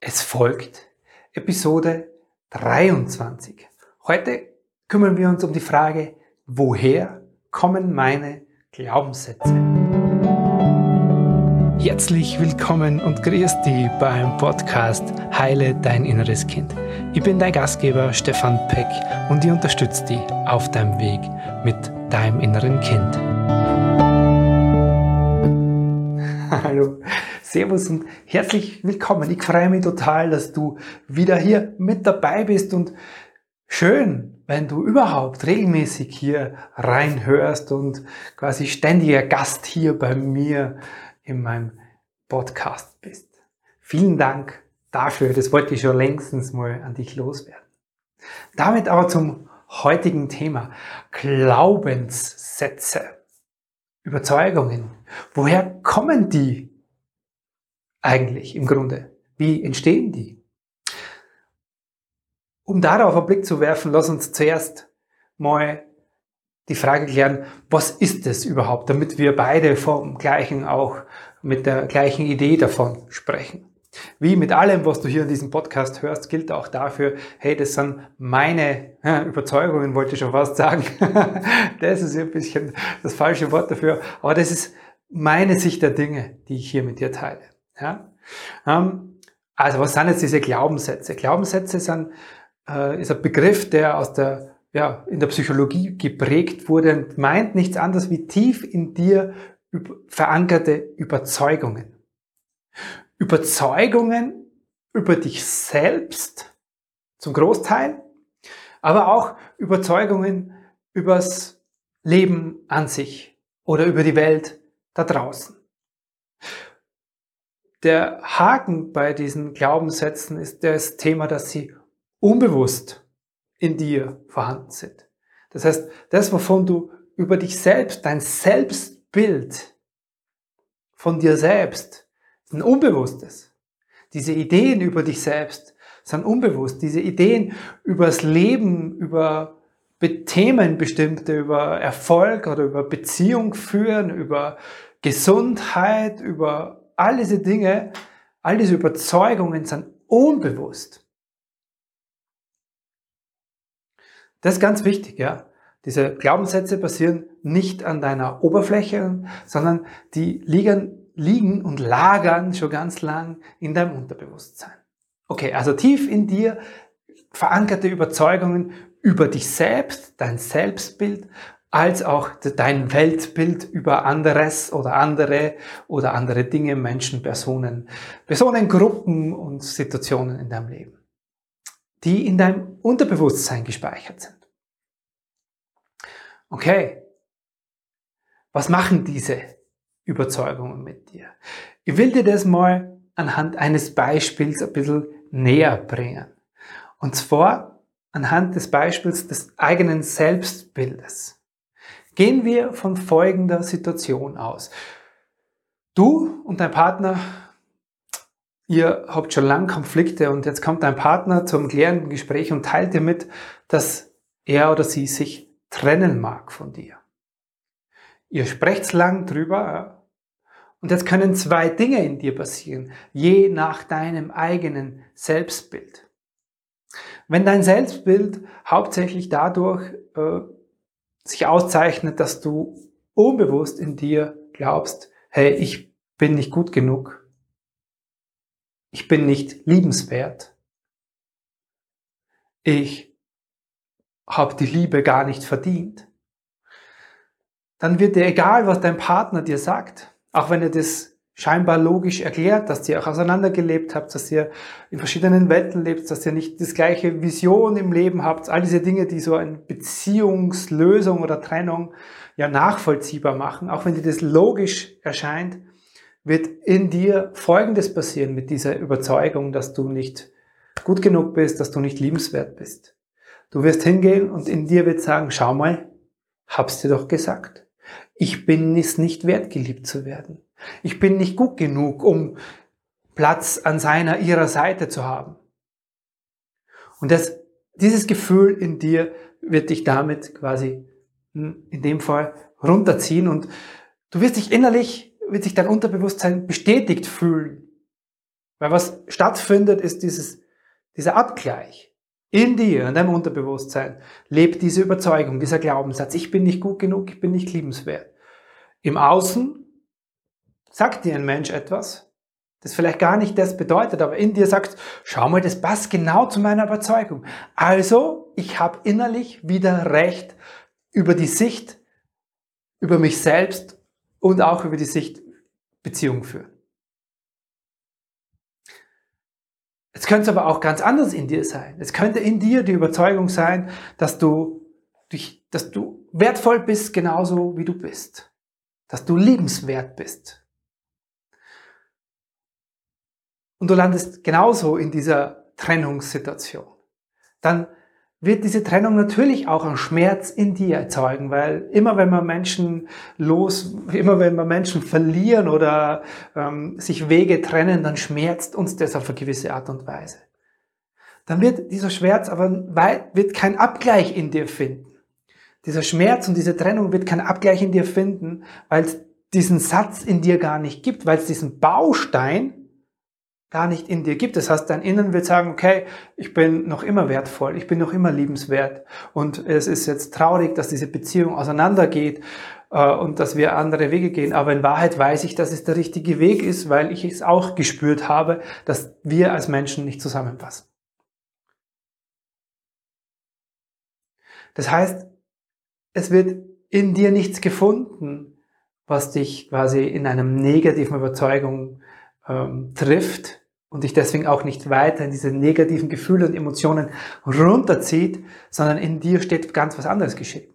Es folgt Episode 23. Heute kümmern wir uns um die Frage, woher kommen meine Glaubenssätze? Herzlich willkommen und grüß dich beim Podcast Heile dein inneres Kind. Ich bin dein Gastgeber Stefan Peck und ich unterstütze dich auf deinem Weg mit deinem inneren Kind. Hallo, Servus und herzlich willkommen. Ich freue mich total, dass du wieder hier mit dabei bist und schön, wenn du überhaupt regelmäßig hier reinhörst und quasi ständiger Gast hier bei mir in meinem Podcast bist. Vielen Dank dafür. Das wollte ich schon längstens mal an dich loswerden. Damit aber zum heutigen Thema. Glaubenssätze. Überzeugungen. Woher kommen die eigentlich im Grunde? Wie entstehen die? Um darauf einen Blick zu werfen, lass uns zuerst mal die Frage klären, was ist es überhaupt, damit wir beide vom gleichen auch mit der gleichen Idee davon sprechen. Wie mit allem, was du hier in diesem Podcast hörst, gilt auch dafür, hey, das sind meine Überzeugungen, wollte ich schon fast sagen. das ist ein bisschen das falsche Wort dafür, aber das ist meine Sicht der Dinge, die ich hier mit dir teile. Ja? Ähm, also was sind jetzt diese Glaubenssätze? Glaubenssätze sind, äh, ist ein Begriff, der aus der, ja, in der Psychologie geprägt wurde und meint nichts anderes wie tief in dir verankerte Überzeugungen. Überzeugungen über dich selbst zum Großteil, aber auch Überzeugungen übers Leben an sich oder über die Welt da draußen. Der Haken bei diesen Glaubenssätzen ist das Thema, dass sie unbewusst in dir vorhanden sind. Das heißt, das, wovon du über dich selbst, dein Selbstbild von dir selbst, ist ein Unbewusstes. Diese Ideen über dich selbst sind unbewusst. Diese Ideen über das Leben, über Themen bestimmte, über Erfolg oder über Beziehung führen, über Gesundheit, über all diese Dinge, all diese Überzeugungen sind unbewusst. Das ist ganz wichtig, ja. Diese Glaubenssätze basieren nicht an deiner Oberfläche, sondern die liegen, liegen und lagern schon ganz lang in deinem Unterbewusstsein. Okay, also tief in dir verankerte Überzeugungen über dich selbst, dein Selbstbild, als auch dein Weltbild über anderes oder andere oder andere Dinge, Menschen, Personen, Personengruppen und Situationen in deinem Leben, die in deinem Unterbewusstsein gespeichert sind. Okay, was machen diese Überzeugungen mit dir? Ich will dir das mal anhand eines Beispiels ein bisschen näher bringen. Und zwar anhand des Beispiels des eigenen Selbstbildes. Gehen wir von folgender Situation aus. Du und dein Partner, ihr habt schon lange Konflikte und jetzt kommt dein Partner zum klärenden Gespräch und teilt dir mit, dass er oder sie sich trennen mag von dir. Ihr sprecht lang drüber und jetzt können zwei Dinge in dir passieren, je nach deinem eigenen Selbstbild. Wenn dein Selbstbild hauptsächlich dadurch äh, sich auszeichnet, dass du unbewusst in dir glaubst, hey, ich bin nicht gut genug, ich bin nicht liebenswert, ich habe die Liebe gar nicht verdient, dann wird dir egal, was dein Partner dir sagt, auch wenn er das scheinbar logisch erklärt, dass ihr auch auseinandergelebt habt, dass ihr in verschiedenen Welten lebt, dass ihr nicht das gleiche Vision im Leben habt, all diese Dinge, die so eine Beziehungslösung oder Trennung ja nachvollziehbar machen, auch wenn dir das logisch erscheint, wird in dir Folgendes passieren mit dieser Überzeugung, dass du nicht gut genug bist, dass du nicht liebenswert bist. Du wirst hingehen und in dir wird sagen, schau mal, hab's dir doch gesagt. Ich bin es nicht wert, geliebt zu werden. Ich bin nicht gut genug, um Platz an seiner, ihrer Seite zu haben. Und das, dieses Gefühl in dir wird dich damit quasi hm, in dem Fall runterziehen und du wirst dich innerlich, wird sich dein Unterbewusstsein bestätigt fühlen Weil was stattfindet, ist dieses, dieser Abgleich. In dir, in deinem Unterbewusstsein, lebt diese Überzeugung, dieser Glaubenssatz, ich bin nicht gut genug, ich bin nicht liebenswert. Im Außen sagt dir ein Mensch etwas, das vielleicht gar nicht das bedeutet, aber in dir sagt, schau mal, das passt genau zu meiner Überzeugung. Also, ich habe innerlich wieder Recht über die Sicht, über mich selbst und auch über die Sicht Beziehung führen. Es könnte aber auch ganz anders in dir sein. Es könnte in dir die Überzeugung sein, dass du, dass du wertvoll bist, genauso wie du bist. Dass du liebenswert bist. Und du landest genauso in dieser Trennungssituation. Dann wird diese Trennung natürlich auch einen Schmerz in dir erzeugen, weil immer wenn wir Menschen los, immer wenn wir Menschen verlieren oder ähm, sich Wege trennen, dann schmerzt uns das auf eine gewisse Art und Weise. Dann wird dieser Schmerz aber wird kein Abgleich in dir finden. Dieser Schmerz und diese Trennung wird kein Abgleich in dir finden, weil es diesen Satz in dir gar nicht gibt, weil es diesen Baustein gar nicht in dir gibt. Das heißt, dein Innen wird sagen, okay, ich bin noch immer wertvoll, ich bin noch immer liebenswert und es ist jetzt traurig, dass diese Beziehung auseinandergeht äh, und dass wir andere Wege gehen. Aber in Wahrheit weiß ich, dass es der richtige Weg ist, weil ich es auch gespürt habe, dass wir als Menschen nicht zusammenpassen. Das heißt, es wird in dir nichts gefunden, was dich quasi in einem negativen Überzeugung ähm, trifft und dich deswegen auch nicht weiter in diese negativen Gefühle und Emotionen runterzieht, sondern in dir steht ganz was anderes geschehen.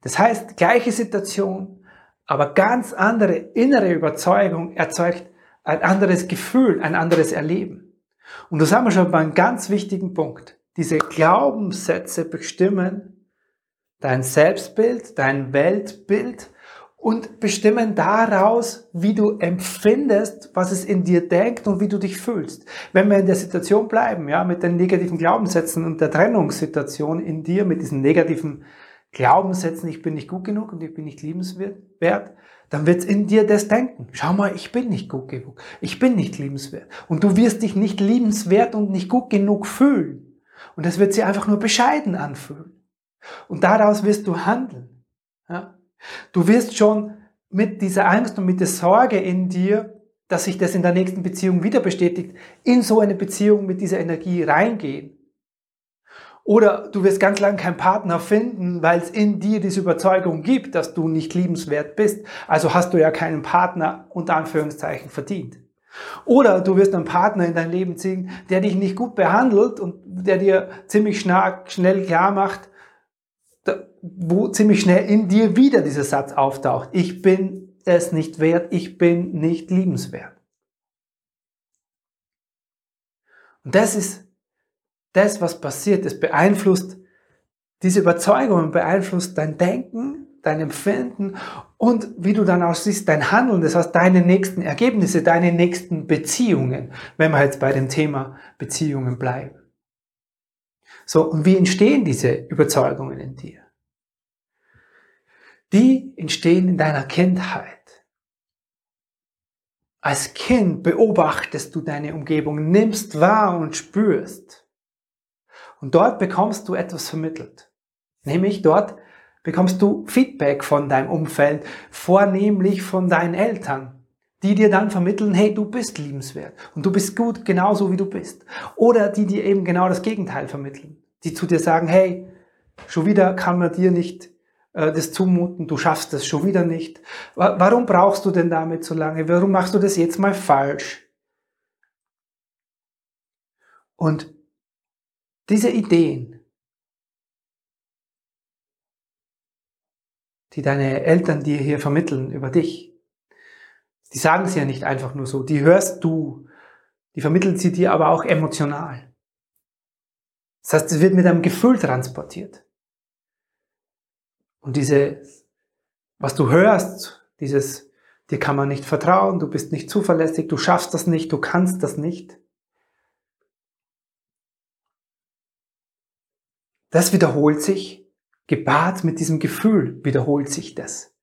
Das heißt, gleiche Situation, aber ganz andere innere Überzeugung erzeugt ein anderes Gefühl, ein anderes Erleben. Und das haben wir schon bei einem ganz wichtigen Punkt. Diese Glaubenssätze bestimmen dein Selbstbild, dein Weltbild und bestimmen daraus, wie du empfindest, was es in dir denkt und wie du dich fühlst. Wenn wir in der Situation bleiben, ja, mit den negativen Glaubenssätzen und der Trennungssituation in dir, mit diesen negativen Glaubenssätzen, ich bin nicht gut genug und ich bin nicht liebenswert, dann wird es in dir das denken. Schau mal, ich bin nicht gut genug. Ich bin nicht liebenswert. Und du wirst dich nicht liebenswert und nicht gut genug fühlen. Und das wird sich einfach nur bescheiden anfühlen. Und daraus wirst du handeln. Ja? Du wirst schon mit dieser Angst und mit der Sorge in dir, dass sich das in der nächsten Beziehung wieder bestätigt, in so eine Beziehung mit dieser Energie reingehen. Oder du wirst ganz lange keinen Partner finden, weil es in dir diese Überzeugung gibt, dass du nicht liebenswert bist. Also hast du ja keinen Partner unter Anführungszeichen verdient. Oder du wirst einen Partner in dein Leben ziehen, der dich nicht gut behandelt und der dir ziemlich schnell klar macht, wo ziemlich schnell in dir wieder dieser Satz auftaucht. Ich bin es nicht wert, ich bin nicht liebenswert. Und das ist das, was passiert. Das beeinflusst diese Überzeugung, beeinflusst dein Denken, dein Empfinden und wie du dann auch siehst, dein Handeln, das heißt deine nächsten Ergebnisse, deine nächsten Beziehungen, wenn wir jetzt bei dem Thema Beziehungen bleiben. So, und wie entstehen diese Überzeugungen in dir? Die entstehen in deiner Kindheit. Als Kind beobachtest du deine Umgebung, nimmst wahr und spürst. Und dort bekommst du etwas vermittelt. Nämlich dort bekommst du Feedback von deinem Umfeld, vornehmlich von deinen Eltern, die dir dann vermitteln, hey, du bist liebenswert und du bist gut genauso wie du bist. Oder die dir eben genau das Gegenteil vermitteln, die zu dir sagen, hey, schon wieder kann man dir nicht äh, das zumuten, du schaffst das schon wieder nicht. Warum brauchst du denn damit so lange? Warum machst du das jetzt mal falsch? Und diese Ideen, die deine Eltern dir hier vermitteln über dich, die sagen sie ja nicht einfach nur so, die hörst du, die vermitteln sie dir aber auch emotional. Das heißt, es wird mit einem Gefühl transportiert. Und diese, was du hörst, dieses, dir kann man nicht vertrauen, du bist nicht zuverlässig, du schaffst das nicht, du kannst das nicht. Das wiederholt sich, gepaart mit diesem Gefühl wiederholt sich das.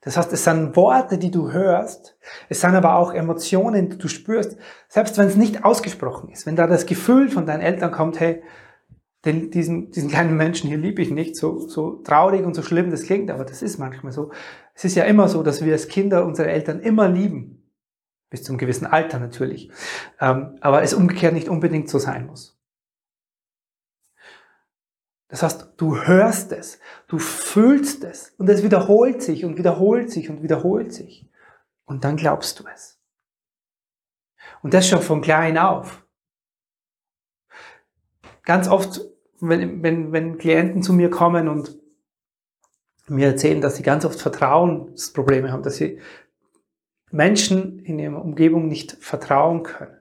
Das heißt, es sind Worte, die du hörst, es sind aber auch Emotionen, die du spürst, selbst wenn es nicht ausgesprochen ist. Wenn da das Gefühl von deinen Eltern kommt, hey, den, diesen, diesen kleinen Menschen hier liebe ich nicht, so, so traurig und so schlimm das klingt, aber das ist manchmal so. Es ist ja immer so, dass wir als Kinder unsere Eltern immer lieben. Bis zum gewissen Alter natürlich. Ähm, aber es umgekehrt nicht unbedingt so sein muss. Das heißt, du hörst es, du fühlst es und es wiederholt sich und wiederholt sich und wiederholt sich. Und dann glaubst du es. Und das schon von klein auf. Ganz oft, wenn, wenn, wenn Klienten zu mir kommen und mir erzählen, dass sie ganz oft Vertrauensprobleme haben, dass sie Menschen in ihrer Umgebung nicht vertrauen können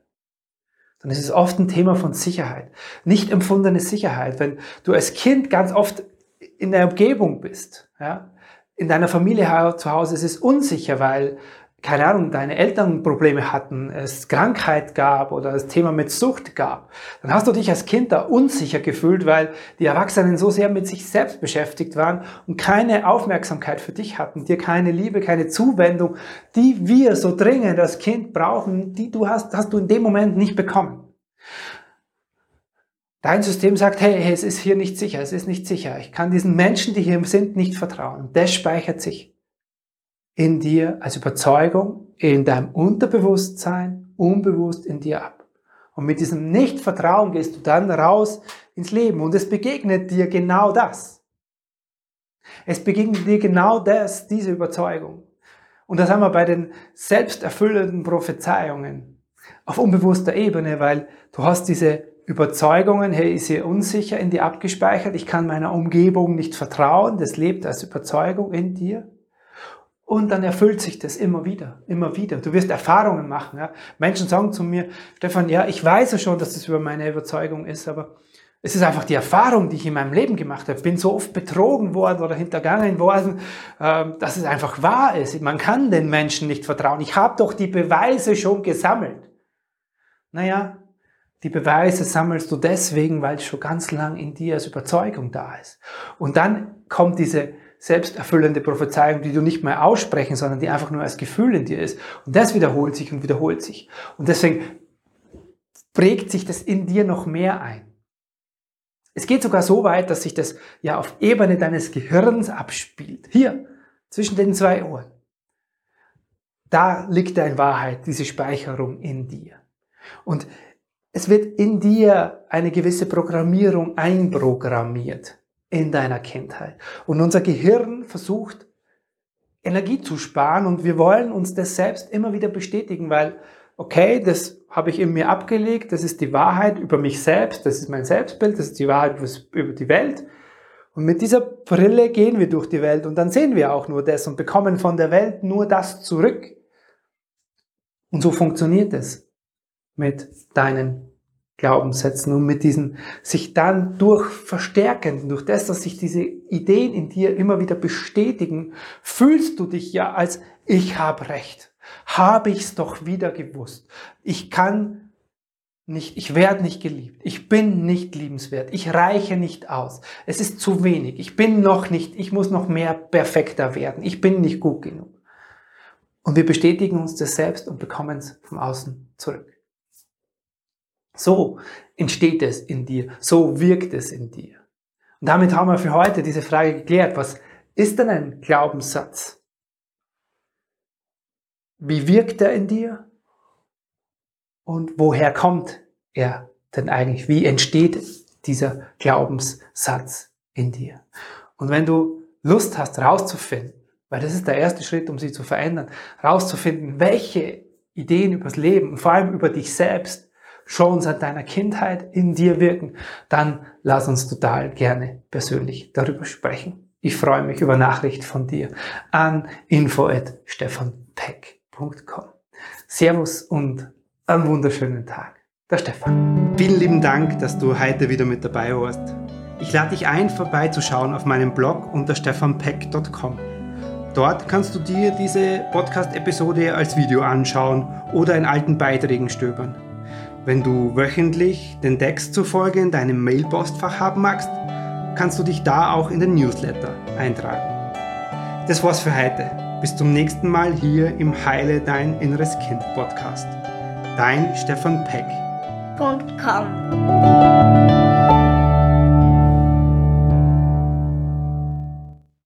dann ist es oft ein Thema von Sicherheit. Nicht empfundene Sicherheit. Wenn du als Kind ganz oft in der Umgebung bist, ja, in deiner Familie zu Hause ist es unsicher, weil keine Ahnung, deine Eltern Probleme hatten, es Krankheit gab oder das Thema mit Sucht gab, dann hast du dich als Kind da unsicher gefühlt, weil die Erwachsenen so sehr mit sich selbst beschäftigt waren und keine Aufmerksamkeit für dich hatten, dir keine Liebe, keine Zuwendung, die wir so dringend als Kind brauchen, die du hast, hast du in dem Moment nicht bekommen. Dein System sagt, hey, es ist hier nicht sicher, es ist nicht sicher. Ich kann diesen Menschen, die hier sind, nicht vertrauen. Das speichert sich in dir als Überzeugung, in deinem Unterbewusstsein, unbewusst in dir ab. Und mit diesem Nichtvertrauen gehst du dann raus ins Leben und es begegnet dir genau das. Es begegnet dir genau das, diese Überzeugung. Und das haben wir bei den selbsterfüllenden Prophezeiungen auf unbewusster Ebene, weil du hast diese Überzeugungen, hey, ist hier unsicher in dir abgespeichert, ich kann meiner Umgebung nicht vertrauen, das lebt als Überzeugung in dir. Und dann erfüllt sich das immer wieder, immer wieder. Du wirst Erfahrungen machen. Ja? Menschen sagen zu mir, Stefan, ja, ich weiß ja schon, dass das über meine Überzeugung ist, aber es ist einfach die Erfahrung, die ich in meinem Leben gemacht habe. Ich bin so oft betrogen worden oder hintergangen worden, ähm, dass es einfach wahr ist. Man kann den Menschen nicht vertrauen. Ich habe doch die Beweise schon gesammelt. Naja, die Beweise sammelst du deswegen, weil es schon ganz lang in dir als Überzeugung da ist. Und dann kommt diese selbsterfüllende Prophezeiung, die du nicht mehr aussprechen, sondern die einfach nur als Gefühl in dir ist. Und das wiederholt sich und wiederholt sich. Und deswegen prägt sich das in dir noch mehr ein. Es geht sogar so weit, dass sich das ja auf Ebene deines Gehirns abspielt. Hier, zwischen den zwei Ohren. Da liegt in Wahrheit diese Speicherung in dir. Und es wird in dir eine gewisse Programmierung einprogrammiert in deiner Kindheit. Und unser Gehirn versucht, Energie zu sparen und wir wollen uns das selbst immer wieder bestätigen, weil, okay, das habe ich in mir abgelegt, das ist die Wahrheit über mich selbst, das ist mein Selbstbild, das ist die Wahrheit über die Welt. Und mit dieser Brille gehen wir durch die Welt und dann sehen wir auch nur das und bekommen von der Welt nur das zurück. Und so funktioniert es mit deinen Glaubenssätzen und mit diesen sich dann durch verstärkenden, durch das, dass sich diese Ideen in dir immer wieder bestätigen, fühlst du dich ja als ich habe recht. Habe ich's doch wieder gewusst. Ich kann nicht, ich werde nicht geliebt. Ich bin nicht liebenswert. Ich reiche nicht aus. Es ist zu wenig. Ich bin noch nicht, ich muss noch mehr perfekter werden. Ich bin nicht gut genug. Und wir bestätigen uns das selbst und bekommen es vom Außen zurück. So entsteht es in dir, so wirkt es in dir. Und damit haben wir für heute diese Frage geklärt. Was ist denn ein Glaubenssatz? Wie wirkt er in dir? Und woher kommt er denn eigentlich? Wie entsteht dieser Glaubenssatz in dir? Und wenn du Lust hast, rauszufinden, weil das ist der erste Schritt, um sie zu verändern, rauszufinden, welche Ideen übers Leben und vor allem über dich selbst schon seit deiner Kindheit in dir wirken, dann lass uns total gerne persönlich darüber sprechen. Ich freue mich über Nachricht von dir an info@stefanpeck.com. Servus und einen wunderschönen Tag. Der Stefan. Vielen lieben Dank, dass du heute wieder mit dabei warst. Ich lade dich ein, vorbeizuschauen auf meinem Blog unter stefanpeck.com. Dort kannst du dir diese Podcast-Episode als Video anschauen oder in alten Beiträgen stöbern. Wenn du wöchentlich den Text zufolge in deinem Mailpostfach haben magst, kannst du dich da auch in den Newsletter eintragen. Das war's für heute. Bis zum nächsten Mal hier im Heile Dein Inneres Kind Podcast. Dein Stefan Peck. .com